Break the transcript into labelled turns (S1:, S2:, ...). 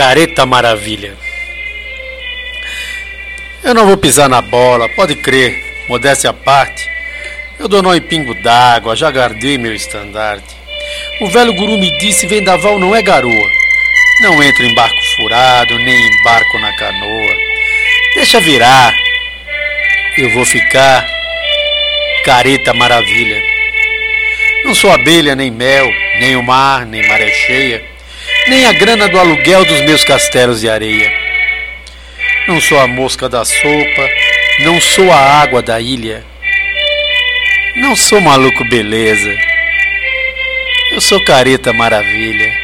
S1: Careta Maravilha. Eu não vou pisar na bola, pode crer, modéstia à parte. Eu dou nó em pingo d'água, já guardei meu estandarte. O velho guru me disse: vendaval não é garoa. Não entro em barco furado, nem embarco na canoa. Deixa virar. Eu vou ficar careta maravilha. Não sou abelha, nem mel, nem o mar, nem maré cheia, nem a grana do aluguel dos meus castelos de areia. Não sou a mosca da sopa, não sou a água da ilha. Não sou maluco beleza. Eu sou careta maravilha.